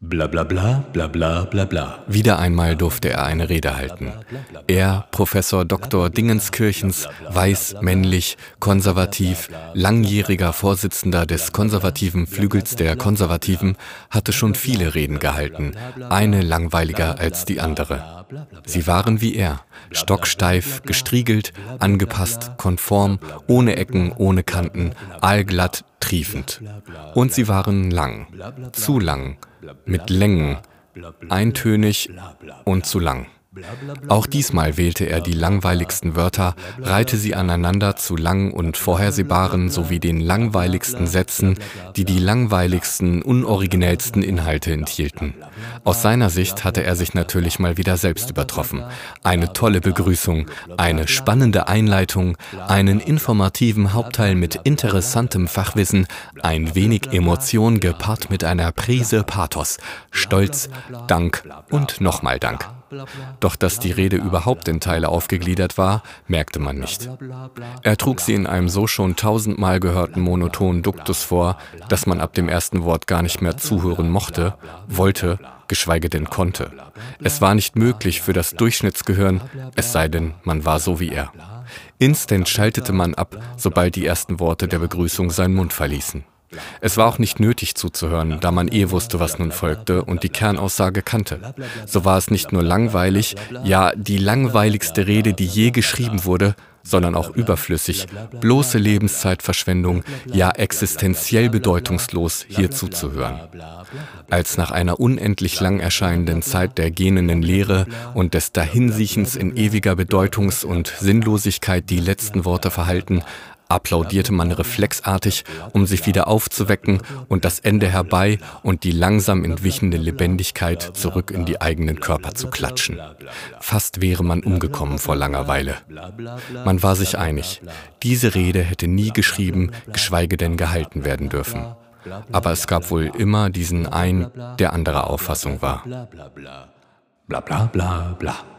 Bla bla bla bla bla bla bla. Wieder einmal durfte er eine Rede halten. Er, Professor Dr. Dingenskirchens, weiß, männlich, konservativ, langjähriger Vorsitzender des konservativen Flügels der Konservativen, hatte schon viele Reden gehalten, eine langweiliger als die andere. Sie waren wie er, stocksteif, gestriegelt, angepasst, konform, ohne Ecken, ohne Kanten, allglatt, triefend. Und sie waren lang, zu lang, mit Längen, eintönig und zu lang. Auch diesmal wählte er die langweiligsten Wörter, reihte sie aneinander zu lang und vorhersehbaren sowie den langweiligsten Sätzen, die die langweiligsten, unoriginellsten Inhalte enthielten. Aus seiner Sicht hatte er sich natürlich mal wieder selbst übertroffen. Eine tolle Begrüßung, eine spannende Einleitung, einen informativen Hauptteil mit interessantem Fachwissen, ein wenig Emotion gepaart mit einer Prise Pathos, Stolz, Dank und nochmal Dank. Doch dass die Rede überhaupt in Teile aufgegliedert war, merkte man nicht. Er trug sie in einem so schon tausendmal gehörten monotonen Duktus vor, dass man ab dem ersten Wort gar nicht mehr zuhören mochte, wollte, geschweige denn konnte. Es war nicht möglich für das Durchschnittsgehirn, es sei denn, man war so wie er. Instant schaltete man ab, sobald die ersten Worte der Begrüßung seinen Mund verließen. Es war auch nicht nötig zuzuhören, da man eh wusste, was nun folgte und die Kernaussage kannte. So war es nicht nur langweilig, ja die langweiligste Rede, die je geschrieben wurde, sondern auch überflüssig, bloße Lebenszeitverschwendung, ja existenziell bedeutungslos, hier zuzuhören. Als nach einer unendlich lang erscheinenden Zeit der gähnenden Leere und des Dahinsiechens in ewiger Bedeutungs- und Sinnlosigkeit die letzten Worte verhalten, applaudierte man reflexartig, um sich wieder aufzuwecken und das Ende herbei und die langsam entwichende Lebendigkeit zurück in die eigenen Körper zu klatschen. Fast wäre man umgekommen vor Langeweile. Man war sich einig, diese Rede hätte nie geschrieben, geschweige denn gehalten werden dürfen. Aber es gab wohl immer diesen einen, der anderer Auffassung war. Bla bla bla bla.